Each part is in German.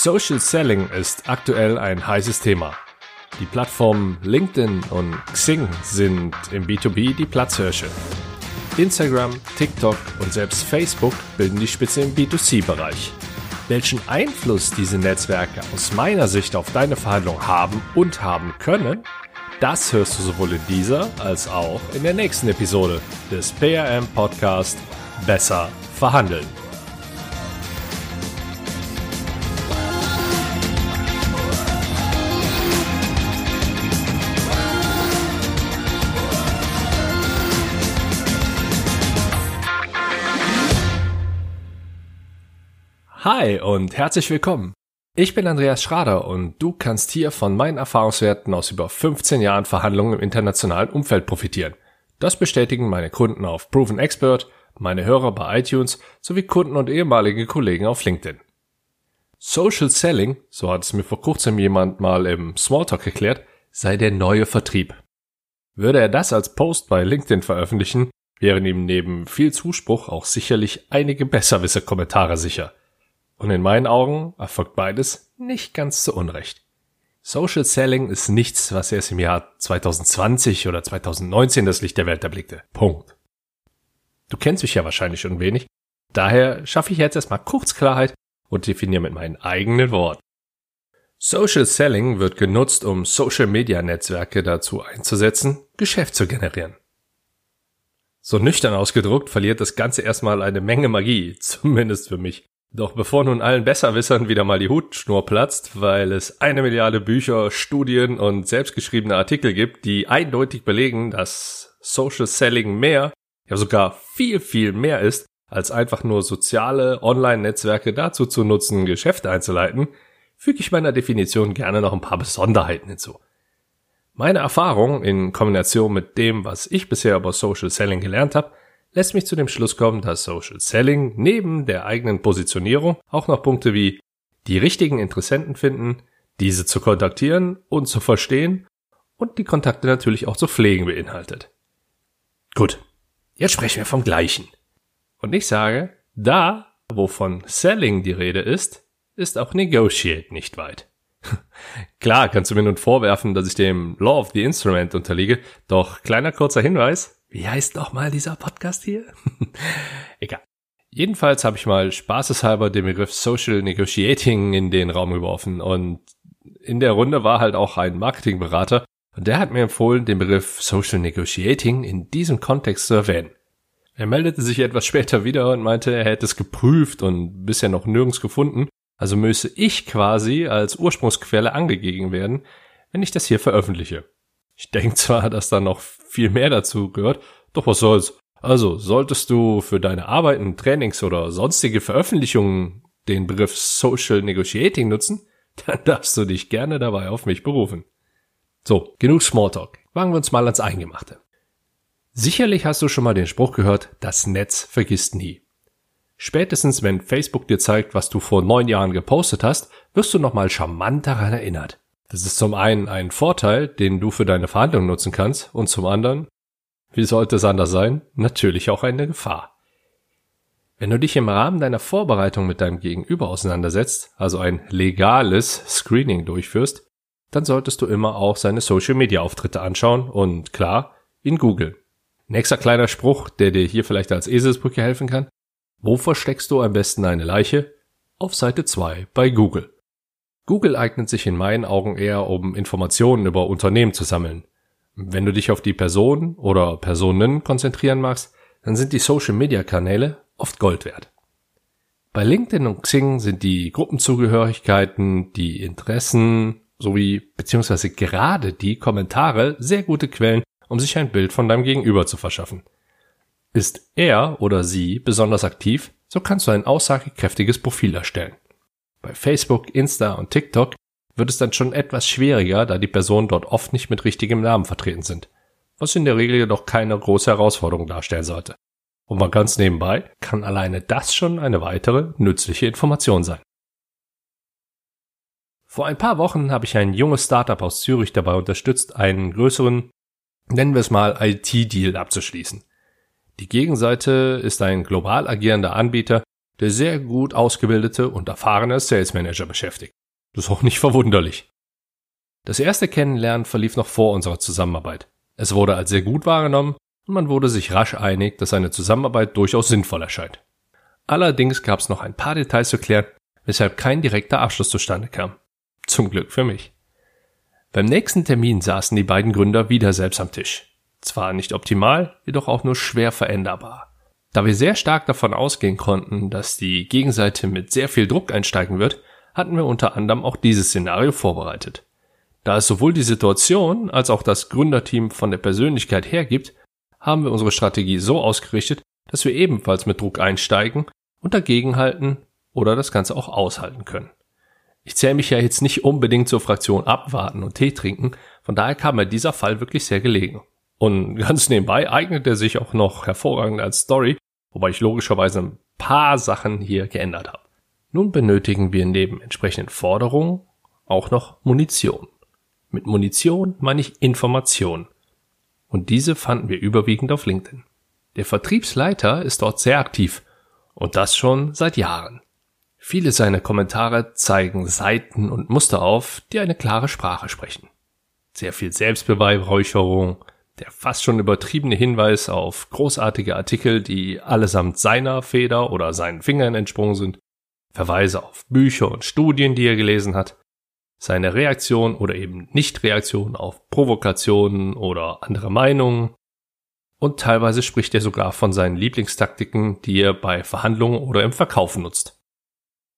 Social Selling ist aktuell ein heißes Thema. Die Plattformen LinkedIn und Xing sind im B2B die Platzhirsche. Instagram, TikTok und selbst Facebook bilden die Spitze im B2C-Bereich. Welchen Einfluss diese Netzwerke aus meiner Sicht auf deine Verhandlung haben und haben können, das hörst du sowohl in dieser als auch in der nächsten Episode des PRM Podcast Besser verhandeln. Hi und herzlich willkommen. Ich bin Andreas Schrader und du kannst hier von meinen Erfahrungswerten aus über 15 Jahren Verhandlungen im internationalen Umfeld profitieren. Das bestätigen meine Kunden auf Proven Expert, meine Hörer bei iTunes sowie Kunden und ehemalige Kollegen auf LinkedIn. Social Selling, so hat es mir vor kurzem jemand mal im Smalltalk erklärt, sei der neue Vertrieb. Würde er das als Post bei LinkedIn veröffentlichen, wären ihm neben viel Zuspruch auch sicherlich einige Besserwisser-Kommentare sicher. Und in meinen Augen erfolgt beides nicht ganz zu Unrecht. Social Selling ist nichts, was erst im Jahr 2020 oder 2019 das Licht der Welt erblickte. Punkt. Du kennst mich ja wahrscheinlich schon wenig. Daher schaffe ich jetzt erstmal kurz Klarheit und definiere mit meinen eigenen Worten. Social Selling wird genutzt, um Social Media Netzwerke dazu einzusetzen, Geschäft zu generieren. So nüchtern ausgedruckt verliert das Ganze erstmal eine Menge Magie, zumindest für mich. Doch bevor nun allen Besserwissern wieder mal die Hutschnur platzt, weil es eine Milliarde Bücher, Studien und selbstgeschriebene Artikel gibt, die eindeutig belegen, dass Social Selling mehr, ja sogar viel, viel mehr ist, als einfach nur soziale Online-Netzwerke dazu zu nutzen, Geschäfte einzuleiten, füge ich meiner Definition gerne noch ein paar Besonderheiten hinzu. Meine Erfahrung in Kombination mit dem, was ich bisher über Social Selling gelernt habe, lässt mich zu dem Schluss kommen, dass Social Selling neben der eigenen Positionierung auch noch Punkte wie die richtigen Interessenten finden, diese zu kontaktieren und zu verstehen und die Kontakte natürlich auch zu pflegen beinhaltet. Gut, jetzt sprechen wir vom Gleichen. Und ich sage, da, wo von Selling die Rede ist, ist auch Negotiate nicht weit. Klar kannst du mir nun vorwerfen, dass ich dem Law of the Instrument unterliege, doch kleiner kurzer Hinweis, wie heißt nochmal dieser Podcast hier? Egal. Jedenfalls habe ich mal spaßeshalber den Begriff Social Negotiating in den Raum geworfen und in der Runde war halt auch ein Marketingberater und der hat mir empfohlen, den Begriff Social Negotiating in diesem Kontext zu erwähnen. Er meldete sich etwas später wieder und meinte, er hätte es geprüft und bisher noch nirgends gefunden, also müsse ich quasi als Ursprungsquelle angegeben werden, wenn ich das hier veröffentliche. Ich denke zwar, dass da noch viel mehr dazu gehört, doch was soll's. Also, solltest du für deine Arbeiten, Trainings oder sonstige Veröffentlichungen den Begriff Social Negotiating nutzen, dann darfst du dich gerne dabei auf mich berufen. So, genug Smalltalk. Wagen wir uns mal ans Eingemachte. Sicherlich hast du schon mal den Spruch gehört, das Netz vergisst nie. Spätestens wenn Facebook dir zeigt, was du vor neun Jahren gepostet hast, wirst du nochmal charmant daran erinnert. Das ist zum einen ein Vorteil, den du für deine Verhandlungen nutzen kannst und zum anderen, wie sollte es anders sein, natürlich auch eine Gefahr. Wenn du dich im Rahmen deiner Vorbereitung mit deinem Gegenüber auseinandersetzt, also ein legales Screening durchführst, dann solltest du immer auch seine Social Media Auftritte anschauen und klar, ihn googeln. Nächster kleiner Spruch, der dir hier vielleicht als Eselsbrücke helfen kann. Wo versteckst du am besten eine Leiche? Auf Seite 2 bei Google. Google eignet sich in meinen Augen eher, um Informationen über Unternehmen zu sammeln. Wenn du dich auf die Person oder Personen konzentrieren magst, dann sind die Social-Media-Kanäle oft Gold wert. Bei LinkedIn und Xing sind die Gruppenzugehörigkeiten, die Interessen sowie beziehungsweise gerade die Kommentare sehr gute Quellen, um sich ein Bild von deinem Gegenüber zu verschaffen. Ist er oder sie besonders aktiv, so kannst du ein aussagekräftiges Profil erstellen. Bei Facebook, Insta und TikTok wird es dann schon etwas schwieriger, da die Personen dort oft nicht mit richtigem Namen vertreten sind, was in der Regel jedoch keine große Herausforderung darstellen sollte. Und mal ganz nebenbei kann alleine das schon eine weitere nützliche Information sein. Vor ein paar Wochen habe ich ein junges Startup aus Zürich dabei unterstützt, einen größeren, nennen wir es mal IT-Deal abzuschließen. Die Gegenseite ist ein global agierender Anbieter, der sehr gut ausgebildete und erfahrene Sales Manager beschäftigt. Das ist auch nicht verwunderlich. Das erste Kennenlernen verlief noch vor unserer Zusammenarbeit. Es wurde als sehr gut wahrgenommen und man wurde sich rasch einig, dass eine Zusammenarbeit durchaus sinnvoll erscheint. Allerdings gab es noch ein paar Details zu klären, weshalb kein direkter Abschluss zustande kam. Zum Glück für mich. Beim nächsten Termin saßen die beiden Gründer wieder selbst am Tisch. Zwar nicht optimal, jedoch auch nur schwer veränderbar. Da wir sehr stark davon ausgehen konnten, dass die Gegenseite mit sehr viel Druck einsteigen wird, hatten wir unter anderem auch dieses Szenario vorbereitet. Da es sowohl die Situation als auch das Gründerteam von der Persönlichkeit hergibt, haben wir unsere Strategie so ausgerichtet, dass wir ebenfalls mit Druck einsteigen und dagegenhalten oder das Ganze auch aushalten können. Ich zähle mich ja jetzt nicht unbedingt zur Fraktion abwarten und Tee trinken, von daher kam mir dieser Fall wirklich sehr gelegen. Und ganz nebenbei eignet er sich auch noch hervorragend als Story, wobei ich logischerweise ein paar Sachen hier geändert habe. Nun benötigen wir neben entsprechenden Forderungen auch noch Munition. Mit Munition meine ich Information. Und diese fanden wir überwiegend auf LinkedIn. Der Vertriebsleiter ist dort sehr aktiv. Und das schon seit Jahren. Viele seiner Kommentare zeigen Seiten und Muster auf, die eine klare Sprache sprechen. Sehr viel Selbstbeweihräucherung, der fast schon übertriebene Hinweis auf großartige Artikel, die allesamt seiner Feder oder seinen Fingern entsprungen sind, Verweise auf Bücher und Studien, die er gelesen hat, seine Reaktion oder eben Nichtreaktion auf Provokationen oder andere Meinungen, und teilweise spricht er sogar von seinen Lieblingstaktiken, die er bei Verhandlungen oder im Verkauf nutzt.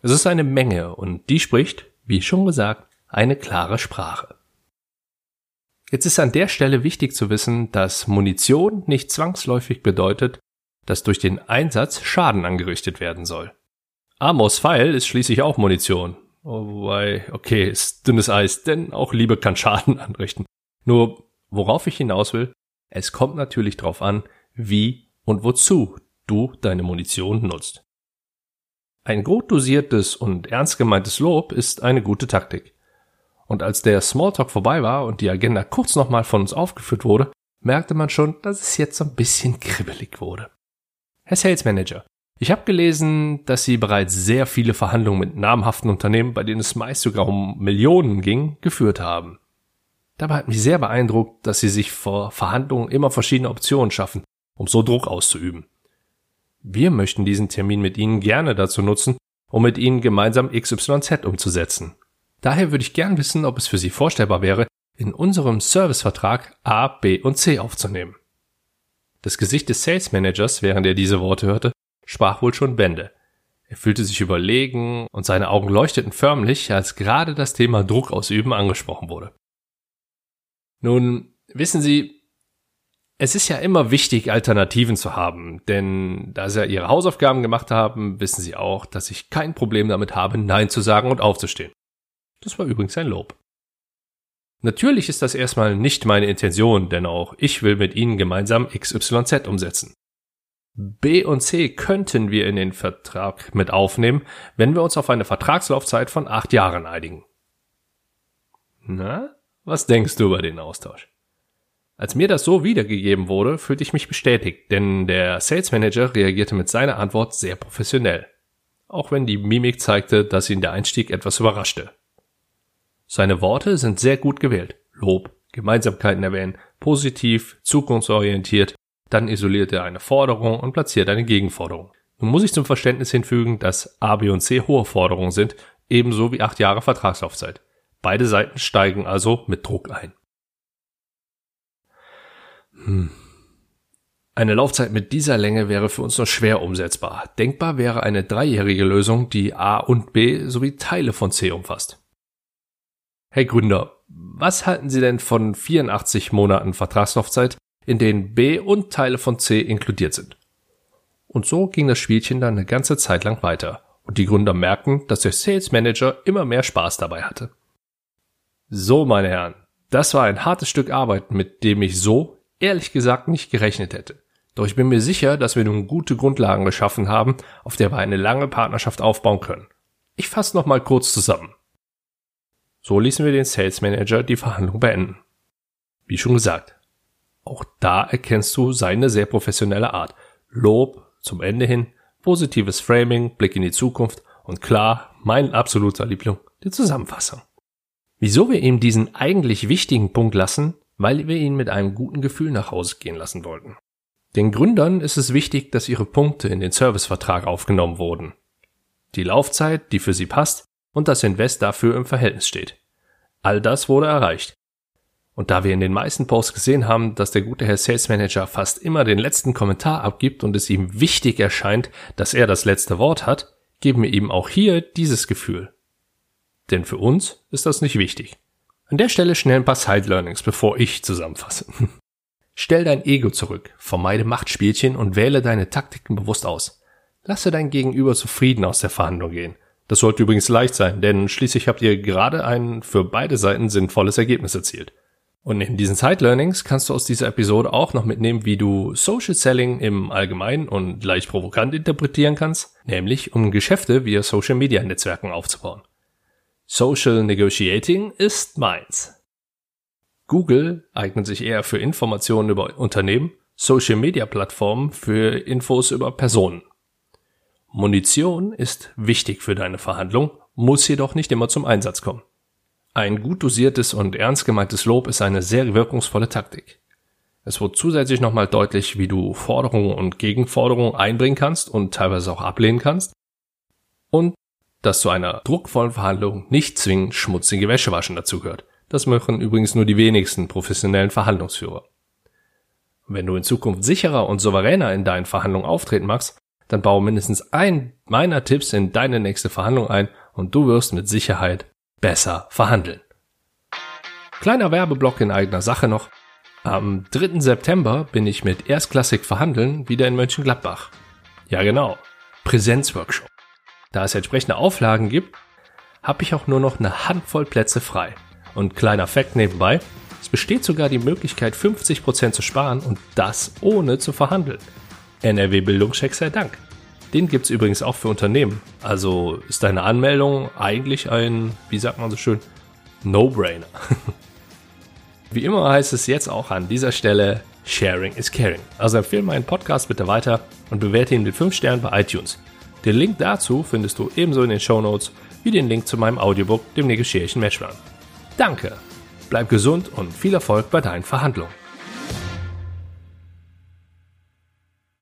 Es ist eine Menge und die spricht, wie schon gesagt, eine klare Sprache. Jetzt ist an der Stelle wichtig zu wissen, dass Munition nicht zwangsläufig bedeutet, dass durch den Einsatz Schaden angerichtet werden soll. Amos Pfeil ist schließlich auch Munition. Oh, wobei, okay, ist dünnes Eis, denn auch Liebe kann Schaden anrichten. Nur, worauf ich hinaus will, es kommt natürlich darauf an, wie und wozu du deine Munition nutzt. Ein gut dosiertes und ernst gemeintes Lob ist eine gute Taktik. Und als der Smalltalk vorbei war und die Agenda kurz nochmal von uns aufgeführt wurde, merkte man schon, dass es jetzt so ein bisschen kribbelig wurde. Herr Sales Manager, ich habe gelesen, dass Sie bereits sehr viele Verhandlungen mit namhaften Unternehmen, bei denen es meist sogar um Millionen ging, geführt haben. Dabei hat mich sehr beeindruckt, dass Sie sich vor Verhandlungen immer verschiedene Optionen schaffen, um so Druck auszuüben. Wir möchten diesen Termin mit Ihnen gerne dazu nutzen, um mit Ihnen gemeinsam XYZ umzusetzen. Daher würde ich gern wissen, ob es für Sie vorstellbar wäre, in unserem Servicevertrag A, B und C aufzunehmen. Das Gesicht des Sales Managers, während er diese Worte hörte, sprach wohl schon Bände. Er fühlte sich überlegen und seine Augen leuchteten förmlich, als gerade das Thema Druck ausüben angesprochen wurde. Nun, wissen Sie, es ist ja immer wichtig, Alternativen zu haben, denn da Sie ja Ihre Hausaufgaben gemacht haben, wissen Sie auch, dass ich kein Problem damit habe, Nein zu sagen und aufzustehen. Das war übrigens ein Lob. Natürlich ist das erstmal nicht meine Intention, denn auch ich will mit Ihnen gemeinsam XYZ umsetzen. B und C könnten wir in den Vertrag mit aufnehmen, wenn wir uns auf eine Vertragslaufzeit von acht Jahren einigen. Na, was denkst du über den Austausch? Als mir das so wiedergegeben wurde, fühlte ich mich bestätigt, denn der Sales Manager reagierte mit seiner Antwort sehr professionell. Auch wenn die Mimik zeigte, dass ihn der Einstieg etwas überraschte. Seine Worte sind sehr gut gewählt. Lob, Gemeinsamkeiten erwähnen, positiv, zukunftsorientiert, dann isoliert er eine Forderung und platziert eine Gegenforderung. Nun muss ich zum Verständnis hinfügen, dass A, B und C hohe Forderungen sind, ebenso wie acht Jahre Vertragslaufzeit. Beide Seiten steigen also mit Druck ein. Hm. Eine Laufzeit mit dieser Länge wäre für uns nur schwer umsetzbar. Denkbar wäre eine dreijährige Lösung, die A und B sowie Teile von C umfasst. Hey Gründer, was halten Sie denn von 84 Monaten Vertragslaufzeit, in denen B und Teile von C inkludiert sind? Und so ging das Spielchen dann eine ganze Zeit lang weiter und die Gründer merkten, dass der Sales Manager immer mehr Spaß dabei hatte. So, meine Herren, das war ein hartes Stück Arbeit, mit dem ich so, ehrlich gesagt, nicht gerechnet hätte. Doch ich bin mir sicher, dass wir nun gute Grundlagen geschaffen haben, auf der wir eine lange Partnerschaft aufbauen können. Ich fasse noch mal kurz zusammen. So ließen wir den Sales Manager die Verhandlung beenden. Wie schon gesagt, auch da erkennst du seine sehr professionelle Art. Lob zum Ende hin, positives Framing, Blick in die Zukunft und klar, mein absoluter Liebling, die Zusammenfassung. Wieso wir ihm diesen eigentlich wichtigen Punkt lassen? Weil wir ihn mit einem guten Gefühl nach Hause gehen lassen wollten. Den Gründern ist es wichtig, dass ihre Punkte in den Servicevertrag aufgenommen wurden. Die Laufzeit, die für sie passt und das Invest dafür im Verhältnis steht. All das wurde erreicht. Und da wir in den meisten Posts gesehen haben, dass der gute Herr Sales Manager fast immer den letzten Kommentar abgibt und es ihm wichtig erscheint, dass er das letzte Wort hat, geben wir ihm auch hier dieses Gefühl. Denn für uns ist das nicht wichtig. An der Stelle schnell ein paar Side Learnings, bevor ich zusammenfasse. Stell dein Ego zurück, vermeide Machtspielchen und wähle deine Taktiken bewusst aus. Lasse dein Gegenüber zufrieden aus der Verhandlung gehen. Das sollte übrigens leicht sein, denn schließlich habt ihr gerade ein für beide Seiten sinnvolles Ergebnis erzielt. Und in diesen Side Learnings kannst du aus dieser Episode auch noch mitnehmen, wie du Social Selling im Allgemeinen und leicht provokant interpretieren kannst, nämlich um Geschäfte via Social Media Netzwerken aufzubauen. Social Negotiating ist meins. Google eignet sich eher für Informationen über Unternehmen, Social Media Plattformen für Infos über Personen. Munition ist wichtig für deine Verhandlung, muss jedoch nicht immer zum Einsatz kommen. Ein gut dosiertes und ernst gemeintes Lob ist eine sehr wirkungsvolle Taktik. Es wird zusätzlich nochmal deutlich, wie du Forderungen und Gegenforderungen einbringen kannst und teilweise auch ablehnen kannst. Und dass zu einer druckvollen Verhandlung nicht zwingend schmutzige Wäschewaschen dazugehört. Das machen übrigens nur die wenigsten professionellen Verhandlungsführer. Wenn du in Zukunft sicherer und souveräner in deinen Verhandlungen auftreten magst, dann baue mindestens einen meiner Tipps in deine nächste Verhandlung ein und du wirst mit Sicherheit besser verhandeln. Kleiner Werbeblock in eigener Sache noch. Am 3. September bin ich mit Erstklassik verhandeln wieder in Mönchengladbach. Ja genau, Präsenzworkshop. Da es entsprechende Auflagen gibt, habe ich auch nur noch eine Handvoll Plätze frei. Und kleiner Fact nebenbei, es besteht sogar die Möglichkeit 50% zu sparen und das ohne zu verhandeln. NRW Bildungscheck sei Dank. Den gibt's übrigens auch für Unternehmen. Also ist deine Anmeldung eigentlich ein, wie sagt man so schön, No-Brainer. wie immer heißt es jetzt auch an dieser Stelle, Sharing is Caring. Also empfehle meinen Podcast bitte weiter und bewerte ihn mit 5 Sternen bei iTunes. Den Link dazu findest du ebenso in den Show Notes wie den Link zu meinem Audiobook, dem Negotiation Matchplan. Danke, bleib gesund und viel Erfolg bei deinen Verhandlungen.